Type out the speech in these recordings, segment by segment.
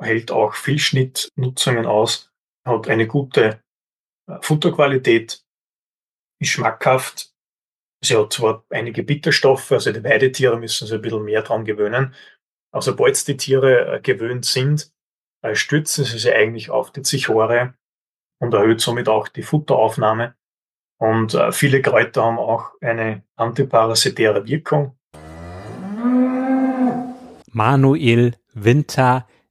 hält auch Vielschnittnutzungen aus, hat eine gute äh, Futterqualität, ist schmackhaft. Sie hat zwar einige Bitterstoffe, also die Weidetiere müssen sich ein bisschen mehr dran gewöhnen. Aber sobald die Tiere äh, gewöhnt sind, äh, stützen sie sich eigentlich auf die Zichore und erhöht somit auch die Futteraufnahme. Und viele Kräuter haben auch eine antiparasitäre Wirkung. Manuel Winter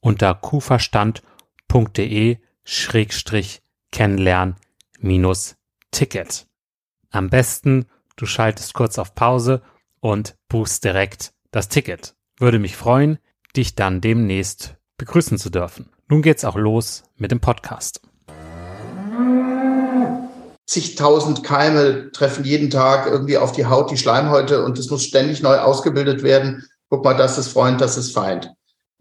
unter kuverstand.de schrägstrich kennenlernen minus Ticket. Am besten, du schaltest kurz auf Pause und buchst direkt das Ticket. Würde mich freuen, dich dann demnächst begrüßen zu dürfen. Nun geht's auch los mit dem Podcast. Zigtausend Keime treffen jeden Tag irgendwie auf die Haut, die Schleimhäute und es muss ständig neu ausgebildet werden. Guck mal, das ist Freund, das ist Feind.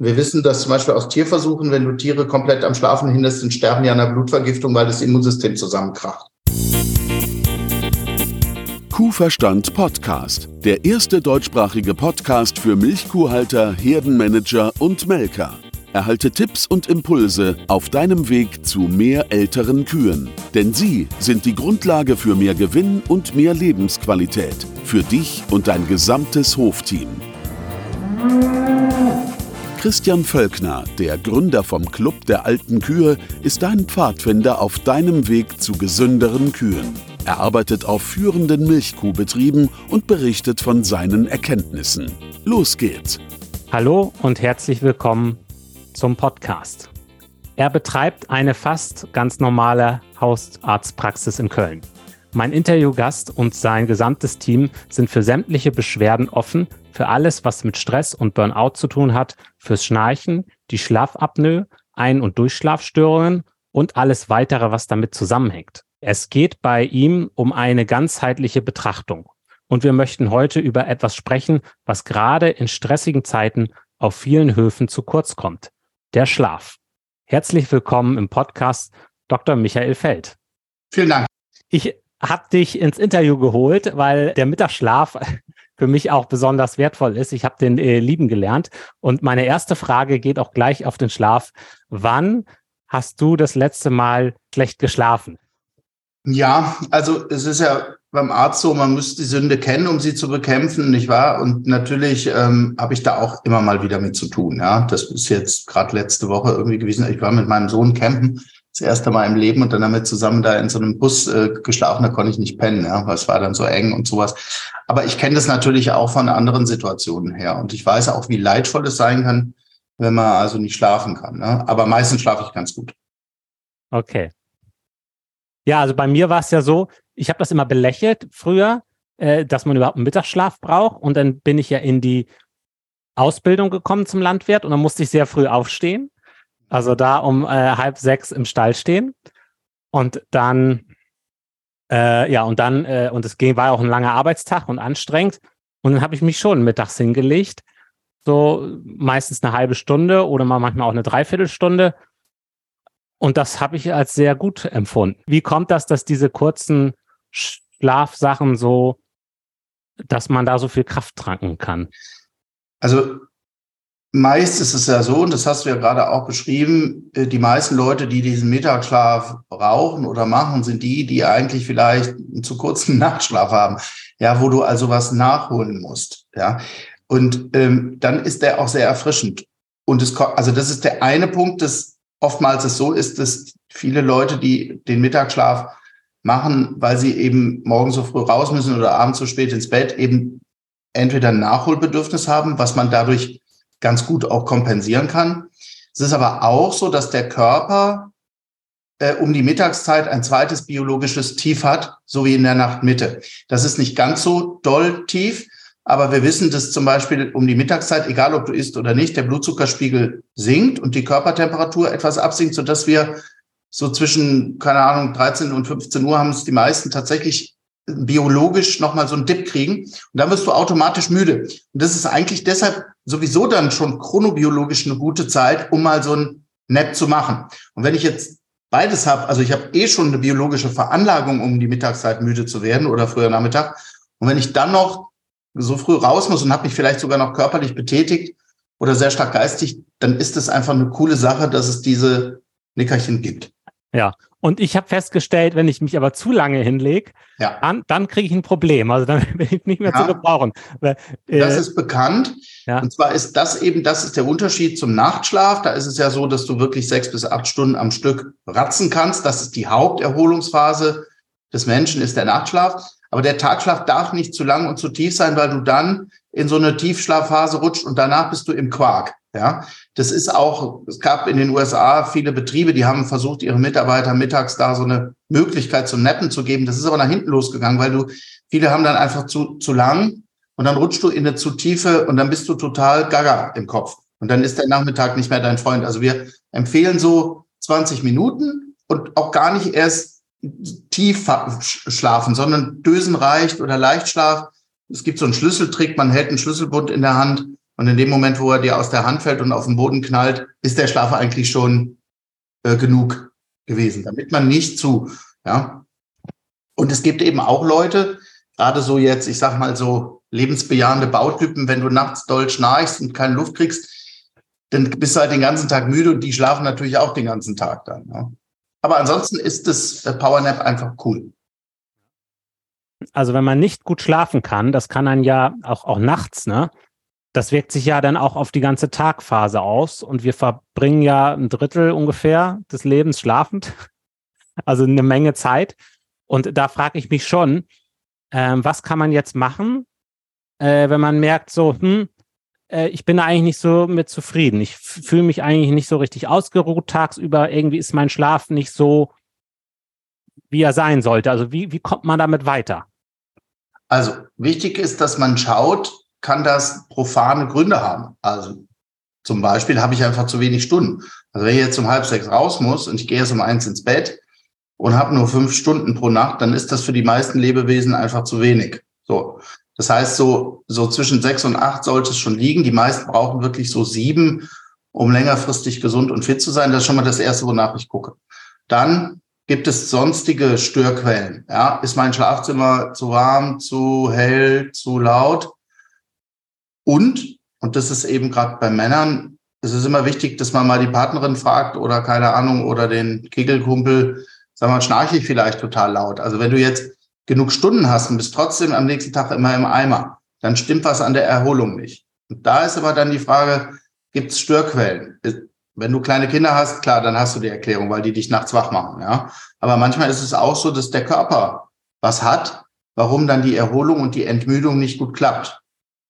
Wir wissen, dass zum Beispiel aus Tierversuchen, wenn du Tiere komplett am Schlafen hinderst, dann sterben die an einer Blutvergiftung, weil das Immunsystem zusammenkracht. Kuhverstand Podcast, der erste deutschsprachige Podcast für Milchkuhhalter, Herdenmanager und Melker. Erhalte Tipps und Impulse auf deinem Weg zu mehr älteren Kühen. Denn sie sind die Grundlage für mehr Gewinn und mehr Lebensqualität. Für dich und dein gesamtes Hofteam. Christian Völkner, der Gründer vom Club der alten Kühe, ist dein Pfadfinder auf deinem Weg zu gesünderen Kühen. Er arbeitet auf führenden Milchkuhbetrieben und berichtet von seinen Erkenntnissen. Los geht's! Hallo und herzlich willkommen zum Podcast. Er betreibt eine fast ganz normale Hausarztpraxis in Köln. Mein Interviewgast und sein gesamtes Team sind für sämtliche Beschwerden offen, für alles, was mit Stress und Burnout zu tun hat, fürs Schnarchen, die Schlafapnoe, Ein- und Durchschlafstörungen und alles weitere, was damit zusammenhängt. Es geht bei ihm um eine ganzheitliche Betrachtung. Und wir möchten heute über etwas sprechen, was gerade in stressigen Zeiten auf vielen Höfen zu kurz kommt. Der Schlaf. Herzlich willkommen im Podcast Dr. Michael Feld. Vielen Dank. Ich habe dich ins Interview geholt, weil der Mittagsschlaf für mich auch besonders wertvoll ist. Ich habe den äh, lieben gelernt. Und meine erste Frage geht auch gleich auf den Schlaf. Wann hast du das letzte Mal schlecht geschlafen? Ja, also es ist ja beim Arzt so, man muss die Sünde kennen, um sie zu bekämpfen, nicht wahr? Und natürlich ähm, habe ich da auch immer mal wieder mit zu tun. Ja, das ist jetzt gerade letzte Woche irgendwie gewesen. Ich war mit meinem Sohn campen das erste Mal im Leben und dann haben wir zusammen da in so einem Bus äh, geschlafen, da konnte ich nicht pennen, ja, weil es war dann so eng und sowas. Aber ich kenne das natürlich auch von anderen Situationen her und ich weiß auch, wie leidvoll es sein kann, wenn man also nicht schlafen kann. Ne? Aber meistens schlafe ich ganz gut. Okay. Ja, also bei mir war es ja so, ich habe das immer belächelt früher, äh, dass man überhaupt einen Mittagsschlaf braucht. Und dann bin ich ja in die Ausbildung gekommen zum Landwirt und dann musste ich sehr früh aufstehen. Also da um äh, halb sechs im Stall stehen. Und dann, äh, ja, und dann, äh, und es ging, war auch ein langer Arbeitstag und anstrengend. Und dann habe ich mich schon mittags hingelegt. So meistens eine halbe Stunde oder mal manchmal auch eine Dreiviertelstunde. Und das habe ich als sehr gut empfunden. Wie kommt das, dass diese kurzen Schlafsachen so, dass man da so viel Kraft tranken kann? Also meist ist es ja so, und das hast du ja gerade auch beschrieben, äh, die meisten Leute, die diesen Mittagsschlaf brauchen oder machen, sind die, die eigentlich vielleicht einen zu kurzen Nachtschlaf haben. Ja, wo du also was nachholen musst. Ja. Und ähm, dann ist der auch sehr erfrischend. Und es, also das ist der eine Punkt, dass oftmals es so ist, dass viele Leute, die den Mittagsschlaf machen, weil sie eben morgen so früh raus müssen oder abends so spät ins Bett, eben entweder ein Nachholbedürfnis haben, was man dadurch ganz gut auch kompensieren kann. Es ist aber auch so, dass der Körper äh, um die Mittagszeit ein zweites biologisches Tief hat, so wie in der Nachtmitte. Das ist nicht ganz so doll tief, aber wir wissen, dass zum Beispiel um die Mittagszeit, egal ob du isst oder nicht, der Blutzuckerspiegel sinkt und die Körpertemperatur etwas absinkt, sodass wir so zwischen, keine Ahnung, 13 und 15 Uhr haben es die meisten tatsächlich biologisch nochmal so einen Dip kriegen. Und dann wirst du automatisch müde. Und das ist eigentlich deshalb sowieso dann schon chronobiologisch eine gute Zeit, um mal so ein Nap zu machen. Und wenn ich jetzt beides habe, also ich habe eh schon eine biologische Veranlagung, um die Mittagszeit müde zu werden oder früher Nachmittag. Und wenn ich dann noch so früh raus muss und habe mich vielleicht sogar noch körperlich betätigt oder sehr stark geistig, dann ist es einfach eine coole Sache, dass es diese Nickerchen gibt. Ja, und ich habe festgestellt, wenn ich mich aber zu lange hinlege, ja. dann, dann kriege ich ein Problem. Also dann bin ich nicht mehr ja. zu gebrauchen. Weil, äh, das ist bekannt. Ja. Und zwar ist das eben, das ist der Unterschied zum Nachtschlaf. Da ist es ja so, dass du wirklich sechs bis acht Stunden am Stück ratzen kannst. Das ist die Haupterholungsphase des Menschen, ist der Nachtschlaf. Aber der Tagschlaf darf nicht zu lang und zu tief sein, weil du dann in so eine Tiefschlafphase rutscht und danach bist du im Quark. Ja, das ist auch, es gab in den USA viele Betriebe, die haben versucht, ihre Mitarbeiter mittags da so eine Möglichkeit zum Neppen zu geben. Das ist aber nach hinten losgegangen, weil du, viele haben dann einfach zu, zu lang und dann rutschst du in eine zu tiefe und dann bist du total gaga im Kopf. Und dann ist der Nachmittag nicht mehr dein Freund. Also wir empfehlen so 20 Minuten und auch gar nicht erst tief schlafen, sondern Dösen reicht oder Leichtschlaf. Es gibt so einen Schlüsseltrick, man hält einen Schlüsselbund in der Hand und in dem Moment, wo er dir aus der Hand fällt und auf den Boden knallt, ist der Schlaf eigentlich schon äh, genug gewesen, damit man nicht zu, ja. Und es gibt eben auch Leute, gerade so jetzt, ich sag mal so lebensbejahende Bautypen, wenn du nachts doll schnarchst und keine Luft kriegst, dann bist du halt den ganzen Tag müde und die schlafen natürlich auch den ganzen Tag dann. Ja. Aber ansonsten ist das Powernap einfach cool. Also wenn man nicht gut schlafen kann, das kann dann ja auch, auch nachts, ne? Das wirkt sich ja dann auch auf die ganze Tagphase aus und wir verbringen ja ein Drittel ungefähr des Lebens schlafend, also eine Menge Zeit. Und da frage ich mich schon, ähm, was kann man jetzt machen, äh, wenn man merkt, so, hm, äh, ich bin da eigentlich nicht so mit zufrieden. Ich fühle mich eigentlich nicht so richtig ausgeruht tagsüber. Irgendwie ist mein Schlaf nicht so, wie er sein sollte. Also wie, wie kommt man damit weiter? Also wichtig ist, dass man schaut, kann das profane Gründe haben. Also zum Beispiel habe ich einfach zu wenig Stunden. Also wenn ich jetzt um halb sechs raus muss und ich gehe jetzt um eins ins Bett und habe nur fünf Stunden pro Nacht, dann ist das für die meisten Lebewesen einfach zu wenig. So. Das heißt, so, so zwischen sechs und acht sollte es schon liegen. Die meisten brauchen wirklich so sieben, um längerfristig gesund und fit zu sein. Das ist schon mal das erste, wonach ich gucke. Dann gibt es sonstige Störquellen. Ja, ist mein Schlafzimmer zu warm, zu hell, zu laut? Und, und das ist eben gerade bei Männern, es ist immer wichtig, dass man mal die Partnerin fragt oder keine Ahnung oder den Kegelkumpel, sag mal, schnarche ich vielleicht total laut. Also wenn du jetzt genug Stunden hast und bist trotzdem am nächsten Tag immer im Eimer, dann stimmt was an der Erholung nicht. Und da ist aber dann die Frage, gibt es Störquellen? Wenn du kleine Kinder hast, klar, dann hast du die Erklärung, weil die dich nachts wach machen, ja. Aber manchmal ist es auch so, dass der Körper was hat, warum dann die Erholung und die Entmüdung nicht gut klappt.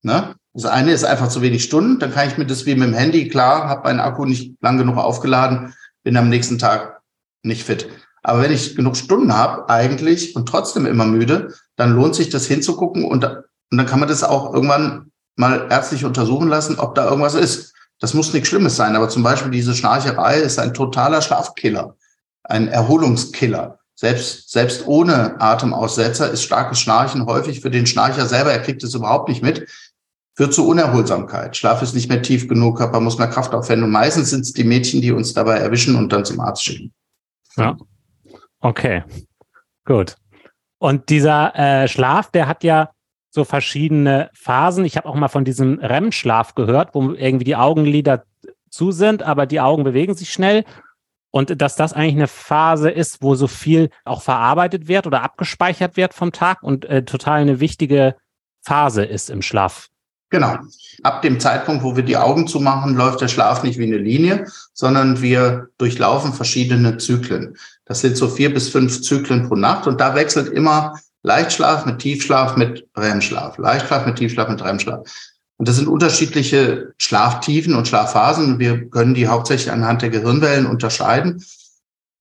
Ne? Das eine ist einfach zu wenig Stunden, dann kann ich mir das wie mit dem Handy, klar, habe meinen Akku nicht lang genug aufgeladen, bin am nächsten Tag nicht fit. Aber wenn ich genug Stunden habe eigentlich und trotzdem immer müde, dann lohnt sich das hinzugucken und, und dann kann man das auch irgendwann mal ärztlich untersuchen lassen, ob da irgendwas ist. Das muss nichts Schlimmes sein, aber zum Beispiel diese Schnarcherei ist ein totaler Schlafkiller, ein Erholungskiller. Selbst, selbst ohne Atemaussetzer ist starkes Schnarchen häufig für den Schnarcher selber, er kriegt es überhaupt nicht mit, führt zu Unerholsamkeit. Schlaf ist nicht mehr tief genug, Körper muss mehr Kraft aufwenden. Und meistens sind es die Mädchen, die uns dabei erwischen und dann zum Arzt schicken. Ja. Okay. Gut. Und dieser äh, Schlaf, der hat ja so verschiedene Phasen. Ich habe auch mal von diesem REM-Schlaf gehört, wo irgendwie die Augenlider zu sind, aber die Augen bewegen sich schnell. Und dass das eigentlich eine Phase ist, wo so viel auch verarbeitet wird oder abgespeichert wird vom Tag und äh, total eine wichtige Phase ist im Schlaf. Genau. Ab dem Zeitpunkt, wo wir die Augen zumachen, läuft der Schlaf nicht wie eine Linie, sondern wir durchlaufen verschiedene Zyklen. Das sind so vier bis fünf Zyklen pro Nacht und da wechselt immer Leichtschlaf mit Tiefschlaf mit REM-Schlaf, Leichtschlaf mit Tiefschlaf mit REM-Schlaf. Und das sind unterschiedliche Schlaftiefen und Schlafphasen. Wir können die hauptsächlich anhand der Gehirnwellen unterscheiden.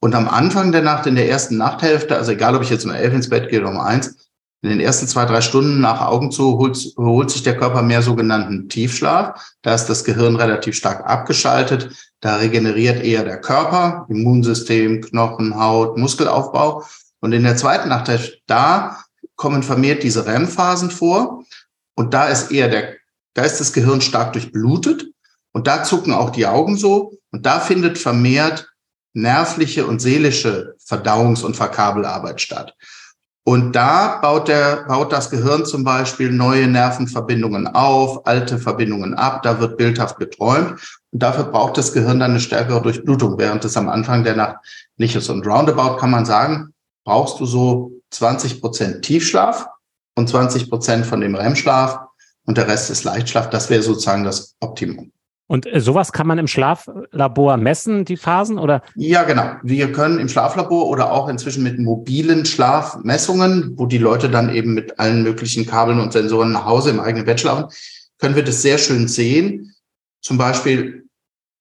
Und am Anfang der Nacht, in der ersten Nachthälfte, also egal, ob ich jetzt um elf ins Bett gehe oder um eins, in den ersten zwei, drei Stunden nach Augen zu holt, holt sich der Körper mehr sogenannten Tiefschlaf. Da ist das Gehirn relativ stark abgeschaltet. Da regeneriert eher der Körper, Immunsystem, Knochen, Haut, Muskelaufbau. Und in der zweiten Nacht, da kommen vermehrt diese REM-Phasen vor. Und da ist eher der, da ist das Gehirn stark durchblutet. Und da zucken auch die Augen so. Und da findet vermehrt nervliche und seelische Verdauungs- und Verkabelarbeit statt. Und da baut, der, baut das Gehirn zum Beispiel neue Nervenverbindungen auf, alte Verbindungen ab, da wird bildhaft geträumt. Und dafür braucht das Gehirn dann eine stärkere Durchblutung, während es am Anfang der Nacht nicht ist. Und roundabout kann man sagen, brauchst du so 20 Prozent Tiefschlaf und 20 Prozent von dem REM-Schlaf und der Rest ist Leichtschlaf. Das wäre sozusagen das Optimum. Und äh, sowas kann man im Schlaflabor messen, die Phasen, oder? Ja, genau. Wir können im Schlaflabor oder auch inzwischen mit mobilen Schlafmessungen, wo die Leute dann eben mit allen möglichen Kabeln und Sensoren nach Hause im eigenen Bett schlafen, können wir das sehr schön sehen. Zum Beispiel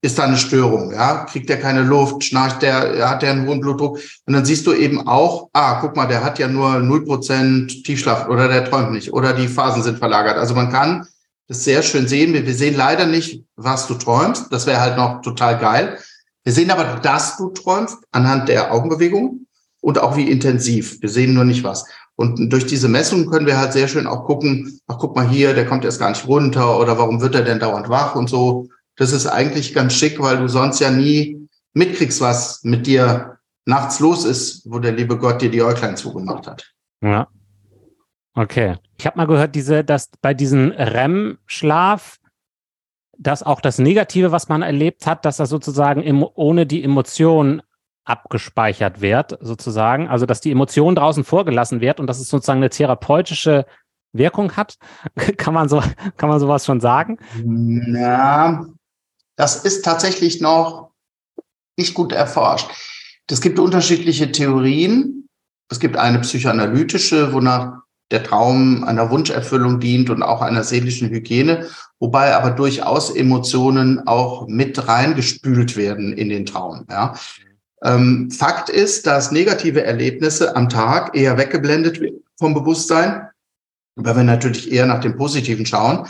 ist da eine Störung, ja, kriegt er keine Luft, schnarcht der, hat der einen hohen Blutdruck und dann siehst du eben auch, ah, guck mal, der hat ja nur 0% Tiefschlaf oder der träumt nicht oder die Phasen sind verlagert. Also man kann das sehr schön sehen. Wir, wir sehen leider nicht, was du träumst. Das wäre halt noch total geil. Wir sehen aber, dass du träumst anhand der Augenbewegung und auch wie intensiv. Wir sehen nur nicht was. Und durch diese Messungen können wir halt sehr schön auch gucken, ach guck mal hier, der kommt erst gar nicht runter oder warum wird er denn dauernd wach und so. Das ist eigentlich ganz schick, weil du sonst ja nie mitkriegst, was mit dir nachts los ist, wo der liebe Gott dir die Äuglein zugemacht hat. Ja. Okay. Ich habe mal gehört, diese, dass bei diesem REM-Schlaf, dass auch das Negative, was man erlebt hat, dass das sozusagen im, ohne die Emotion abgespeichert wird, sozusagen. Also, dass die Emotion draußen vorgelassen wird und dass es sozusagen eine therapeutische Wirkung hat. kann man so, kann man sowas schon sagen? Ja, das ist tatsächlich noch nicht gut erforscht. Es gibt unterschiedliche Theorien. Es gibt eine psychoanalytische, wonach der Traum einer Wunscherfüllung dient und auch einer seelischen Hygiene, wobei aber durchaus Emotionen auch mit reingespült werden in den Traum. Ja. Ähm, Fakt ist, dass negative Erlebnisse am Tag eher weggeblendet vom Bewusstsein, weil wir natürlich eher nach dem Positiven schauen.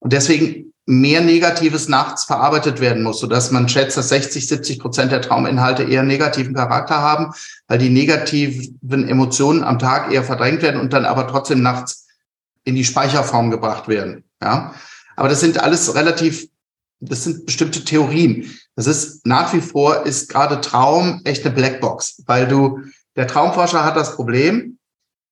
Und deswegen mehr Negatives nachts verarbeitet werden muss, sodass man schätzt, dass 60, 70 Prozent der Trauminhalte eher negativen Charakter haben, weil die negativen Emotionen am Tag eher verdrängt werden und dann aber trotzdem nachts in die Speicherform gebracht werden. Ja, aber das sind alles relativ, das sind bestimmte Theorien. Das ist nach wie vor ist gerade Traum echt eine Blackbox, weil du der Traumforscher hat das Problem,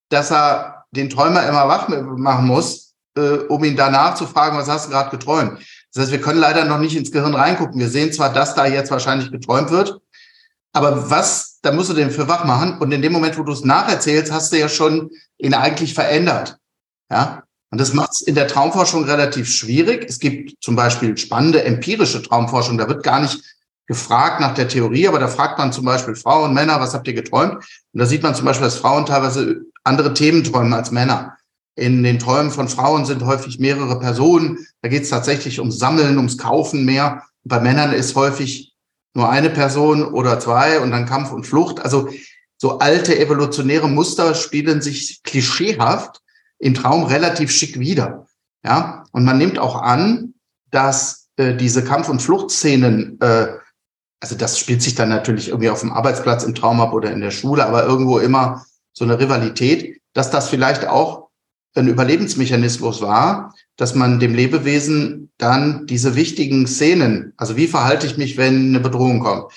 dass er den Träumer immer wach machen muss, äh, um ihn danach zu fragen, was hast du gerade geträumt? Das heißt, wir können leider noch nicht ins Gehirn reingucken. Wir sehen zwar, dass da jetzt wahrscheinlich geträumt wird, aber was, da musst du den für wach machen. Und in dem Moment, wo du es nacherzählst, hast du ja schon ihn eigentlich verändert. Ja. Und das macht es in der Traumforschung relativ schwierig. Es gibt zum Beispiel spannende empirische Traumforschung. Da wird gar nicht gefragt nach der Theorie, aber da fragt man zum Beispiel Frauen, Männer, was habt ihr geträumt? Und da sieht man zum Beispiel, dass Frauen teilweise andere Themen träumen als Männer. In den Träumen von Frauen sind häufig mehrere Personen. Da geht es tatsächlich ums Sammeln, ums Kaufen mehr. Bei Männern ist häufig nur eine Person oder zwei und dann Kampf und Flucht. Also so alte evolutionäre Muster spiegeln sich klischeehaft im Traum relativ schick wieder. Ja, und man nimmt auch an, dass äh, diese Kampf- und Fluchtszenen, äh, also das spielt sich dann natürlich irgendwie auf dem Arbeitsplatz im Traum ab oder in der Schule, aber irgendwo immer so eine Rivalität, dass das vielleicht auch ein Überlebensmechanismus war, dass man dem Lebewesen dann diese wichtigen Szenen, also wie verhalte ich mich, wenn eine Bedrohung kommt,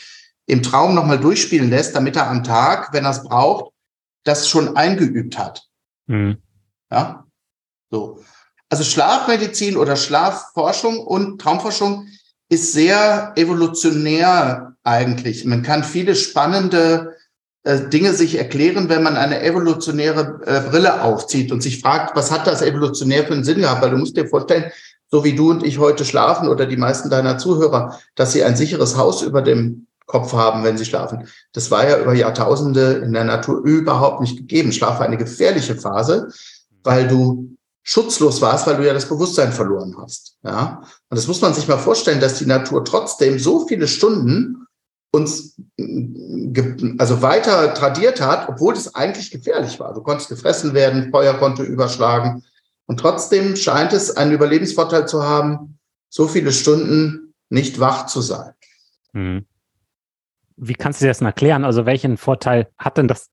im Traum nochmal durchspielen lässt, damit er am Tag, wenn er es braucht, das schon eingeübt hat. Mhm. Ja, so. Also Schlafmedizin oder Schlafforschung und Traumforschung ist sehr evolutionär eigentlich. Man kann viele spannende Dinge sich erklären, wenn man eine evolutionäre äh, Brille aufzieht und sich fragt, was hat das evolutionär für einen Sinn gehabt? Weil du musst dir vorstellen, so wie du und ich heute schlafen oder die meisten deiner Zuhörer, dass sie ein sicheres Haus über dem Kopf haben, wenn sie schlafen. Das war ja über Jahrtausende in der Natur überhaupt nicht gegeben. Schlaf war eine gefährliche Phase, weil du schutzlos warst, weil du ja das Bewusstsein verloren hast. Ja, und das muss man sich mal vorstellen, dass die Natur trotzdem so viele Stunden uns also weiter tradiert hat, obwohl es eigentlich gefährlich war. Du konntest gefressen werden, Feuer konnte überschlagen. Und trotzdem scheint es einen Überlebensvorteil zu haben, so viele Stunden nicht wach zu sein. Mhm. Wie kannst du dir das denn erklären? Also welchen Vorteil hat denn das?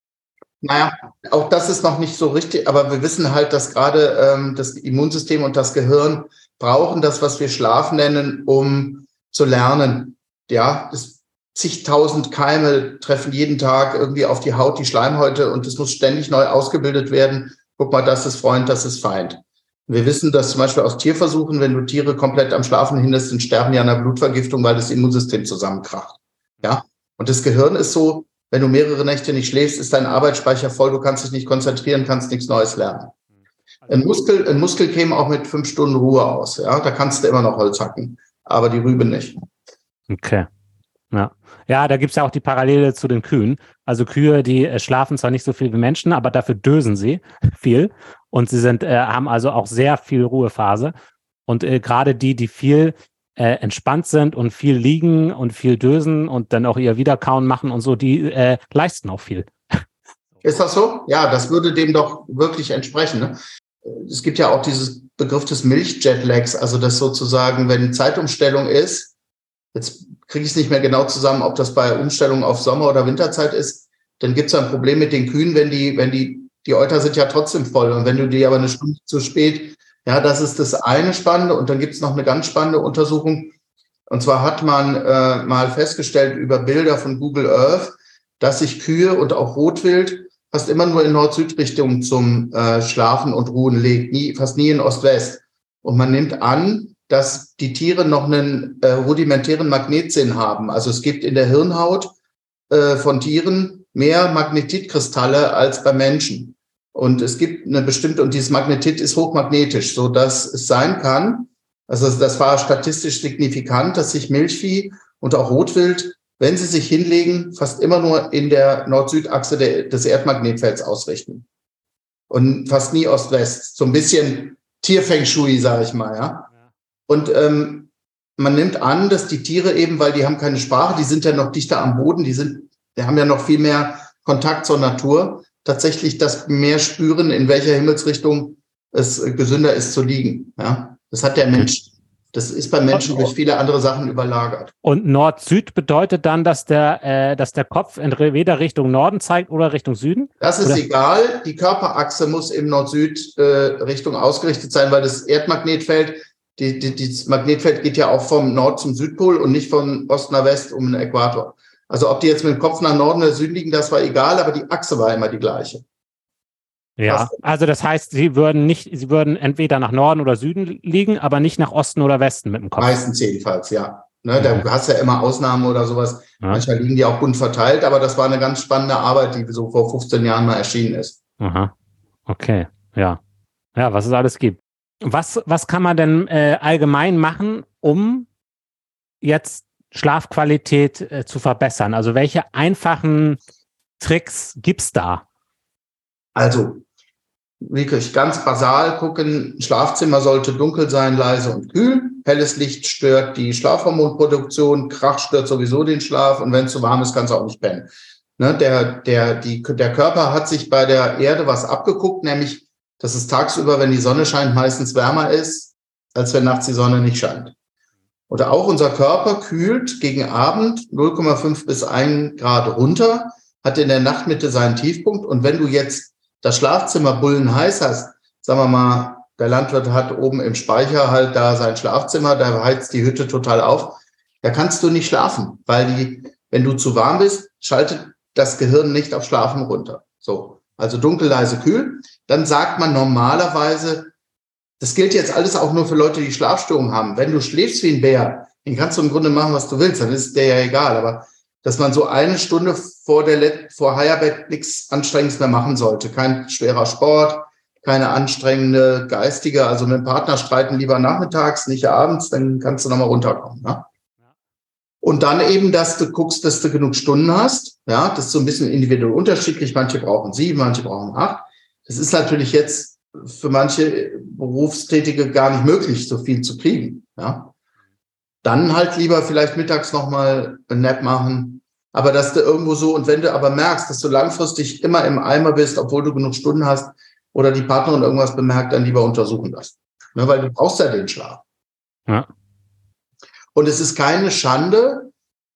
Naja, auch das ist noch nicht so richtig, aber wir wissen halt, dass gerade ähm, das Immunsystem und das Gehirn brauchen das, was wir Schlaf nennen, um zu lernen. Ja, das zigtausend Keime treffen jeden Tag irgendwie auf die Haut, die Schleimhäute und es muss ständig neu ausgebildet werden. Guck mal, das ist Freund, das ist Feind. Wir wissen, dass zum Beispiel aus Tierversuchen, wenn du Tiere komplett am Schlafen hinlässt, dann sterben die an einer Blutvergiftung, weil das Immunsystem zusammenkracht. Ja. Und das Gehirn ist so, wenn du mehrere Nächte nicht schläfst, ist dein Arbeitsspeicher voll, du kannst dich nicht konzentrieren, kannst nichts Neues lernen. Ein Muskel, ein Muskel käme auch mit fünf Stunden Ruhe aus. Ja, da kannst du immer noch Holz hacken, aber die Rübe nicht. Okay. Ja. Ja, da gibt's ja auch die Parallele zu den Kühen. Also Kühe, die äh, schlafen zwar nicht so viel wie Menschen, aber dafür dösen sie viel. Und sie sind, äh, haben also auch sehr viel Ruhephase. Und äh, gerade die, die viel äh, entspannt sind und viel liegen und viel dösen und dann auch ihr Wiederkauen machen und so, die äh, leisten auch viel. Ist das so? Ja, das würde dem doch wirklich entsprechen. Ne? Es gibt ja auch dieses Begriff des Milchjetlags, also dass sozusagen, wenn Zeitumstellung ist, jetzt kriege ich es nicht mehr genau zusammen, ob das bei Umstellung auf Sommer- oder Winterzeit ist, dann gibt es ein Problem mit den Kühen, wenn die, wenn die, die Euter sind ja trotzdem voll. Und wenn du die aber eine Stunde zu spät, ja, das ist das eine Spannende. Und dann gibt es noch eine ganz spannende Untersuchung. Und zwar hat man äh, mal festgestellt über Bilder von Google Earth, dass sich Kühe und auch Rotwild fast immer nur in Nord-Süd-Richtung zum äh, Schlafen und Ruhen legt, nie, fast nie in Ost-West. Und man nimmt an, dass die Tiere noch einen äh, rudimentären Magnetsinn haben. Also es gibt in der Hirnhaut äh, von Tieren mehr Magnetitkristalle als bei Menschen. Und es gibt eine bestimmte, und dieses Magnetit ist hochmagnetisch, so dass es sein kann, also das war statistisch signifikant, dass sich Milchvieh und auch Rotwild, wenn sie sich hinlegen, fast immer nur in der Nord-Süd-Achse des Erdmagnetfelds ausrichten. Und fast nie Ost-West. So ein bisschen Tierfeng Shui, sage ich mal, ja. Und ähm, man nimmt an, dass die Tiere eben, weil die haben keine Sprache, die sind ja noch dichter am Boden, die sind, die haben ja noch viel mehr Kontakt zur Natur, tatsächlich das mehr spüren, in welcher Himmelsrichtung es gesünder ist zu liegen. Ja, das hat der Mensch. Das ist beim Menschen durch viele andere Sachen überlagert. Und Nord-Süd bedeutet dann, dass der, äh, dass der Kopf entweder Richtung Norden zeigt oder Richtung Süden? Das ist oder? egal. Die Körperachse muss im Nord-Süd-Richtung äh, ausgerichtet sein, weil das Erdmagnetfeld die, die, das Magnetfeld geht ja auch vom Nord zum Südpol und nicht von Ost nach West um den Äquator. Also ob die jetzt mit dem Kopf nach Norden oder Süden liegen, das war egal, aber die Achse war immer die gleiche. Ja, also das heißt, sie würden nicht, sie würden entweder nach Norden oder Süden liegen, aber nicht nach Osten oder Westen mit dem Kopf. Meistens jedenfalls, ja. Ne, da ja. hast ja immer Ausnahmen oder sowas. Ja. Manchmal liegen die auch bunt verteilt, aber das war eine ganz spannende Arbeit, die so vor 15 Jahren mal erschienen ist. Aha. Okay, ja. Ja, was es alles gibt. Was, was kann man denn äh, allgemein machen, um jetzt Schlafqualität äh, zu verbessern? Also welche einfachen Tricks gibt's da? Also wirklich ganz basal gucken, Schlafzimmer sollte dunkel sein, leise und kühl. Helles Licht stört die Schlafhormonproduktion, Krach stört sowieso den Schlaf und wenn es zu warm ist, kannst du auch nicht pennen. Ne, der, der, die, der Körper hat sich bei der Erde was abgeguckt, nämlich, dass es tagsüber, wenn die Sonne scheint, meistens wärmer ist, als wenn nachts die Sonne nicht scheint. Oder auch unser Körper kühlt gegen Abend 0,5 bis 1 Grad runter, hat in der Nachtmitte seinen Tiefpunkt. Und wenn du jetzt das Schlafzimmer bullen heiß hast, sagen wir mal, der Landwirt hat oben im Speicher halt da sein Schlafzimmer, da heizt die Hütte total auf, da kannst du nicht schlafen, weil die, wenn du zu warm bist, schaltet das Gehirn nicht auf Schlafen runter. So. Also dunkel, leise, kühl. Dann sagt man normalerweise, das gilt jetzt alles auch nur für Leute, die Schlafstörungen haben. Wenn du schläfst wie ein Bär, dann kannst du im Grunde machen, was du willst, dann ist dir ja egal. Aber dass man so eine Stunde vor der Let vor Heierbett nichts Anstrengendes mehr machen sollte. Kein schwerer Sport, keine anstrengende geistige, also mit dem Partner streiten lieber nachmittags, nicht abends, dann kannst du nochmal runterkommen. Ne? Und dann eben, dass du guckst, dass du genug Stunden hast. Ja, das ist so ein bisschen individuell unterschiedlich. Manche brauchen sieben, manche brauchen acht. Das ist natürlich jetzt für manche Berufstätige gar nicht möglich, so viel zu kriegen. Ja. Dann halt lieber vielleicht mittags nochmal ein Nap machen. Aber dass du irgendwo so, und wenn du aber merkst, dass du langfristig immer im Eimer bist, obwohl du genug Stunden hast, oder die Partnerin irgendwas bemerkt, dann lieber untersuchen lassen. Ne, weil du brauchst ja den Schlaf. Ja. Und es ist keine Schande,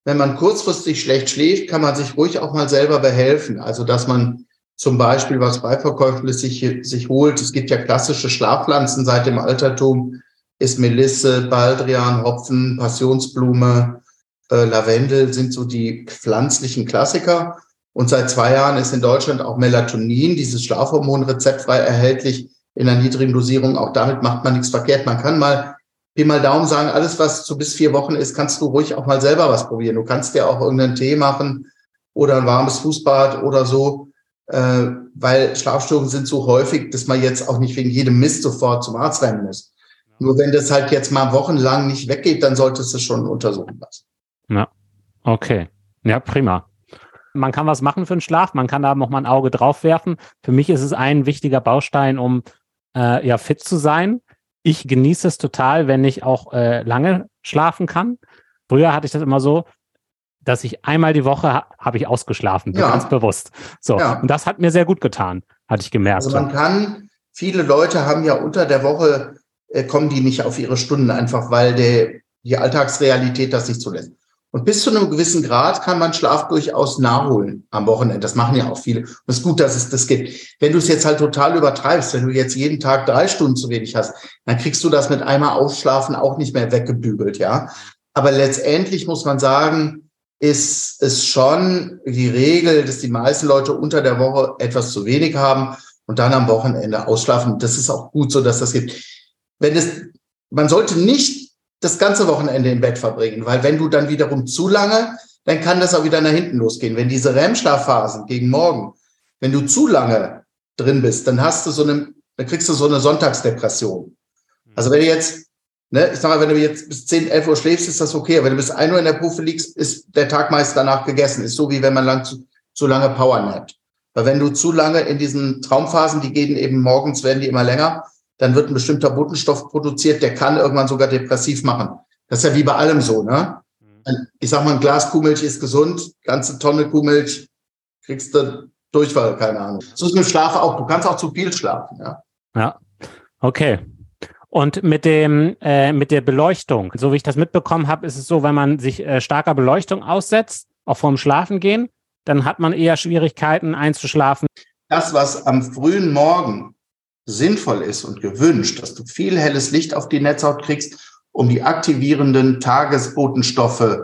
wenn man kurzfristig schlecht schläft, kann man sich ruhig auch mal selber behelfen. Also, dass man zum Beispiel was Beiverkäufliches sich, sich holt. Es gibt ja klassische Schlafpflanzen seit dem Altertum. Ist Melisse, Baldrian, Hopfen, Passionsblume, äh, Lavendel sind so die pflanzlichen Klassiker. Und seit zwei Jahren ist in Deutschland auch Melatonin, dieses Schlafhormon, rezeptfrei erhältlich in einer niedrigen Dosierung. Auch damit macht man nichts verkehrt. Man kann mal Pi mal Daumen sagen, alles, was zu bis vier Wochen ist, kannst du ruhig auch mal selber was probieren. Du kannst dir auch irgendeinen Tee machen oder ein warmes Fußbad oder so, äh, weil Schlafstörungen sind so häufig, dass man jetzt auch nicht wegen jedem Mist sofort zum Arzt rennen muss. Nur wenn das halt jetzt mal wochenlang nicht weggeht, dann solltest du schon untersuchen lassen. Ja, okay. Ja, prima. Man kann was machen für den Schlaf, man kann da noch mal ein Auge drauf werfen. Für mich ist es ein wichtiger Baustein, um äh, ja fit zu sein ich genieße es total, wenn ich auch äh, lange schlafen kann. Früher hatte ich das immer so, dass ich einmal die Woche ha habe ich ausgeschlafen, ja. ganz bewusst. So, ja. und das hat mir sehr gut getan, hatte ich gemerkt. Also man kann, viele Leute haben ja unter der Woche, äh, kommen die nicht auf ihre Stunden einfach, weil der, die Alltagsrealität das nicht zulässt. Und bis zu einem gewissen Grad kann man Schlaf durchaus nachholen am Wochenende. Das machen ja auch viele. Und es ist gut, dass es das gibt. Wenn du es jetzt halt total übertreibst, wenn du jetzt jeden Tag drei Stunden zu wenig hast, dann kriegst du das mit einmal Ausschlafen auch nicht mehr weggebügelt, ja. Aber letztendlich muss man sagen, ist es schon die Regel, dass die meisten Leute unter der Woche etwas zu wenig haben und dann am Wochenende ausschlafen. Das ist auch gut so, dass das gibt. Wenn es, man sollte nicht das ganze Wochenende im Bett verbringen, weil wenn du dann wiederum zu lange, dann kann das auch wieder nach hinten losgehen. Wenn diese REM-Schlafphasen gegen morgen, wenn du zu lange drin bist, dann hast du so eine, dann kriegst du so eine Sonntagsdepression. Also wenn du jetzt, ne, ich sag mal, wenn du jetzt bis 10, 11 Uhr schläfst, ist das okay. Aber wenn du bis 1 Uhr in der Puffe liegst, ist der Tag meist danach gegessen. Ist so wie wenn man lang zu, zu lange powernappt. Weil wenn du zu lange in diesen Traumphasen, die gehen eben morgens, werden die immer länger, dann wird ein bestimmter Botenstoff produziert, der kann irgendwann sogar depressiv machen. Das ist ja wie bei allem so, ne? Mhm. Ich sag mal, ein Glas Kuhmilch ist gesund, ganze Tonne Kuhmilch kriegst du Durchfall, keine Ahnung. So ist mit Schlaf auch. Du kannst auch zu viel schlafen, ja. Ja, okay. Und mit dem äh, mit der Beleuchtung, so wie ich das mitbekommen habe, ist es so, wenn man sich äh, starker Beleuchtung aussetzt, auch vorm Schlafen gehen, dann hat man eher Schwierigkeiten einzuschlafen. Das, was am frühen Morgen sinnvoll ist und gewünscht, dass du viel helles Licht auf die Netzhaut kriegst, um die aktivierenden Tagesbotenstoffe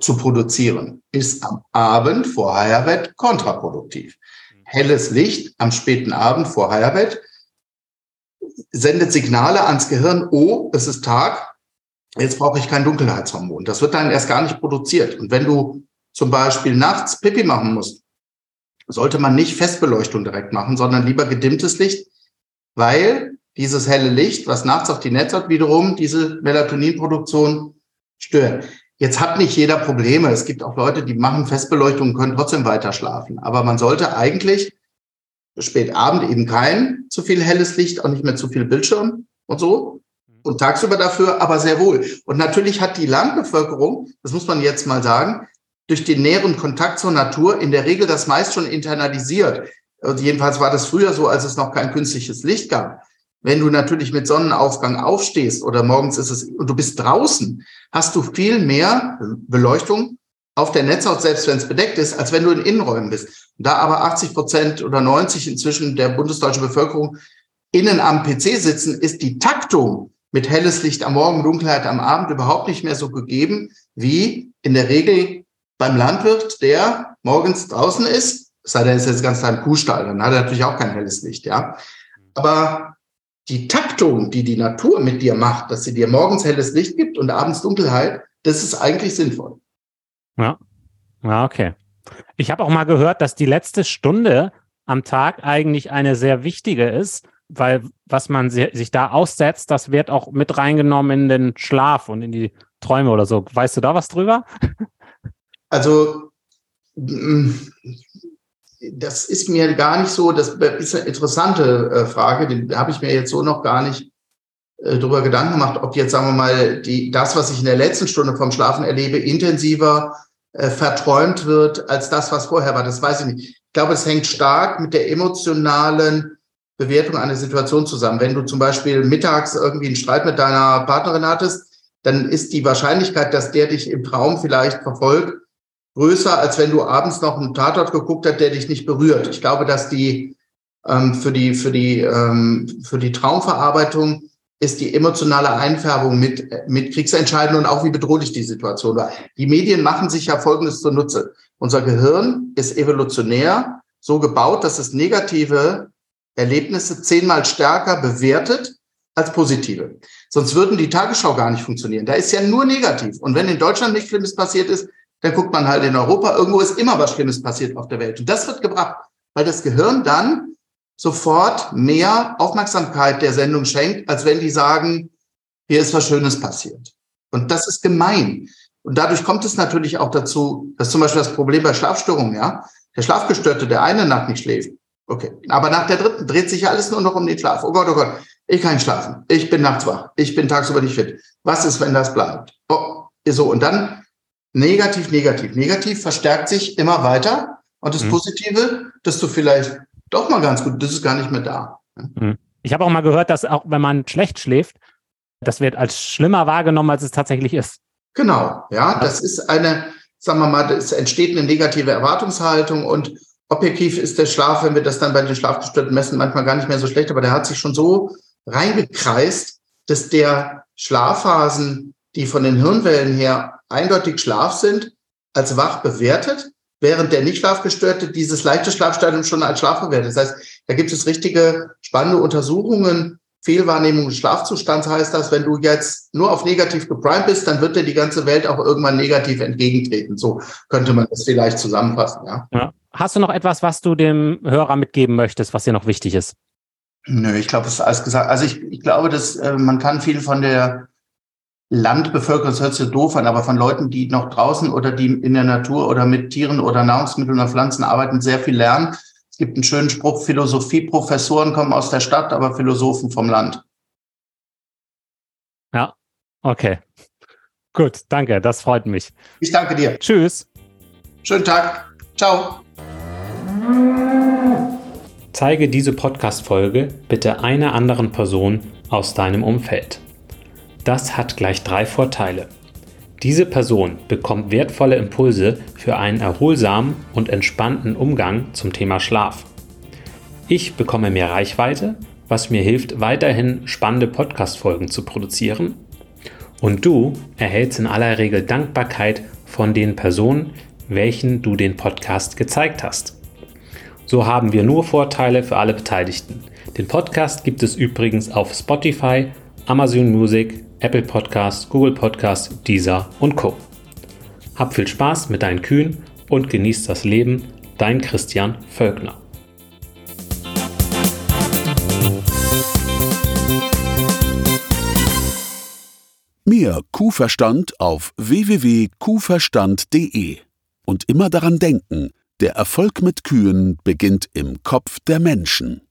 zu produzieren, ist am Abend vor Heierbett kontraproduktiv. Helles Licht am späten Abend vor Heierbett sendet Signale ans Gehirn, oh, es ist Tag, jetzt brauche ich kein Dunkelheitshormon. Das wird dann erst gar nicht produziert. Und wenn du zum Beispiel nachts Pipi machen musst, sollte man nicht Festbeleuchtung direkt machen, sondern lieber gedimmtes Licht, weil dieses helle Licht, was nachts auf die Netzhaut wiederum diese Melatoninproduktion stört. Jetzt hat nicht jeder Probleme. Es gibt auch Leute, die machen Festbeleuchtung und können trotzdem weiter schlafen. Aber man sollte eigentlich spät Abend eben kein zu viel helles Licht, auch nicht mehr zu viel Bildschirm und so. Und tagsüber dafür aber sehr wohl. Und natürlich hat die Landbevölkerung, das muss man jetzt mal sagen, durch den näheren Kontakt zur Natur in der Regel das meist schon internalisiert. Und jedenfalls war das früher so, als es noch kein künstliches Licht gab. Wenn du natürlich mit Sonnenaufgang aufstehst oder morgens ist es und du bist draußen, hast du viel mehr Beleuchtung auf der Netzhaut, selbst wenn es bedeckt ist, als wenn du in Innenräumen bist. Da aber 80 Prozent oder 90 inzwischen der bundesdeutschen Bevölkerung innen am PC sitzen, ist die Taktung mit helles Licht am Morgen, Dunkelheit am Abend überhaupt nicht mehr so gegeben wie in der Regel beim Landwirt, der morgens draußen ist. Sei denn, ist jetzt ganz im Kuhstall, dann hat er natürlich auch kein helles Licht, ja. Aber die Taktung, die die Natur mit dir macht, dass sie dir morgens helles Licht gibt und abends Dunkelheit, das ist eigentlich sinnvoll. Ja, ja okay. Ich habe auch mal gehört, dass die letzte Stunde am Tag eigentlich eine sehr wichtige ist, weil was man sich da aussetzt, das wird auch mit reingenommen in den Schlaf und in die Träume oder so. Weißt du da was drüber? Also das ist mir gar nicht so, das ist eine interessante äh, Frage, die habe ich mir jetzt so noch gar nicht äh, darüber Gedanken gemacht, ob jetzt, sagen wir mal, die, das, was ich in der letzten Stunde vom Schlafen erlebe, intensiver äh, verträumt wird als das, was vorher war. Das weiß ich nicht. Ich glaube, es hängt stark mit der emotionalen Bewertung einer Situation zusammen. Wenn du zum Beispiel mittags irgendwie einen Streit mit deiner Partnerin hattest, dann ist die Wahrscheinlichkeit, dass der dich im Traum vielleicht verfolgt, größer, als wenn du abends noch einen Tatort geguckt hast, der dich nicht berührt. Ich glaube, dass die ähm, für die für die ähm, für die Traumverarbeitung ist die emotionale Einfärbung mit mit kriegsentscheidend und auch wie bedrohlich die Situation war. Die Medien machen sich ja Folgendes zunutze: Unser Gehirn ist evolutionär so gebaut, dass es negative Erlebnisse zehnmal stärker bewertet als positive. Sonst würden die Tagesschau gar nicht funktionieren. Da ist ja nur negativ. Und wenn in Deutschland nichts Schlimmes passiert ist, dann guckt man halt in Europa, irgendwo ist immer was Schlimmes passiert auf der Welt. Und das wird gebracht, weil das Gehirn dann sofort mehr Aufmerksamkeit der Sendung schenkt, als wenn die sagen, hier ist was Schönes passiert. Und das ist gemein. Und dadurch kommt es natürlich auch dazu, dass zum Beispiel das Problem bei Schlafstörungen, ja, der Schlafgestörte, der eine Nacht nicht schläft. Okay. Aber nach der dritten dreht sich alles nur noch um den Schlaf. Oh Gott, oh Gott. Ich kann nicht schlafen. Ich bin nachts wach. Ich bin tagsüber nicht fit. Was ist, wenn das bleibt? Oh, so. Und dann negativ, negativ, negativ verstärkt sich immer weiter. Und das mhm. Positive, dass du vielleicht doch mal ganz gut, das ist gar nicht mehr da. Mhm. Ich habe auch mal gehört, dass auch wenn man schlecht schläft, das wird als schlimmer wahrgenommen, als es tatsächlich ist. Genau, ja, das ist eine, sagen wir mal, es entsteht eine negative Erwartungshaltung und objektiv ist der Schlaf, wenn wir das dann bei den Schlafgestörten messen, manchmal gar nicht mehr so schlecht, aber der hat sich schon so reingekreist, dass der Schlafphasen, die von den Hirnwellen her eindeutig Schlaf sind, als wach bewertet, während der nicht Schlafgestörte dieses leichte Schlafstadium schon als Schlaf bewertet. Das heißt, da gibt es richtige spannende Untersuchungen. Fehlwahrnehmung des Schlafzustands heißt das, wenn du jetzt nur auf negativ geprimed bist, dann wird dir die ganze Welt auch irgendwann negativ entgegentreten. So könnte man das vielleicht zusammenfassen. Ja. ja. Hast du noch etwas, was du dem Hörer mitgeben möchtest, was dir noch wichtig ist? Nö, ich glaube, das ist alles gesagt. Also ich, ich glaube, dass äh, man kann viel von der Landbevölkerung, das hört sich doof an, aber von Leuten, die noch draußen oder die in der Natur oder mit Tieren oder Nahrungsmitteln oder Pflanzen arbeiten, sehr viel lernen. Es gibt einen schönen Spruch, Philosophieprofessoren kommen aus der Stadt, aber Philosophen vom Land. Ja, okay. Gut, danke, das freut mich. Ich danke dir. Tschüss. Schönen Tag. Ciao. Zeige diese Podcast-Folge bitte einer anderen Person aus deinem Umfeld. Das hat gleich drei Vorteile. Diese Person bekommt wertvolle Impulse für einen erholsamen und entspannten Umgang zum Thema Schlaf. Ich bekomme mehr Reichweite, was mir hilft, weiterhin spannende Podcast-Folgen zu produzieren. Und du erhältst in aller Regel Dankbarkeit von den Personen, welchen du den Podcast gezeigt hast. So haben wir nur Vorteile für alle Beteiligten. Den Podcast gibt es übrigens auf Spotify, Amazon Music, Apple Podcast, Google Podcast, Deezer und Co. Hab viel Spaß mit deinen Kühen und genieß das Leben. Dein Christian Völkner. Mehr Kuhverstand auf www.kuhverstand.de und immer daran denken, der Erfolg mit Kühen beginnt im Kopf der Menschen.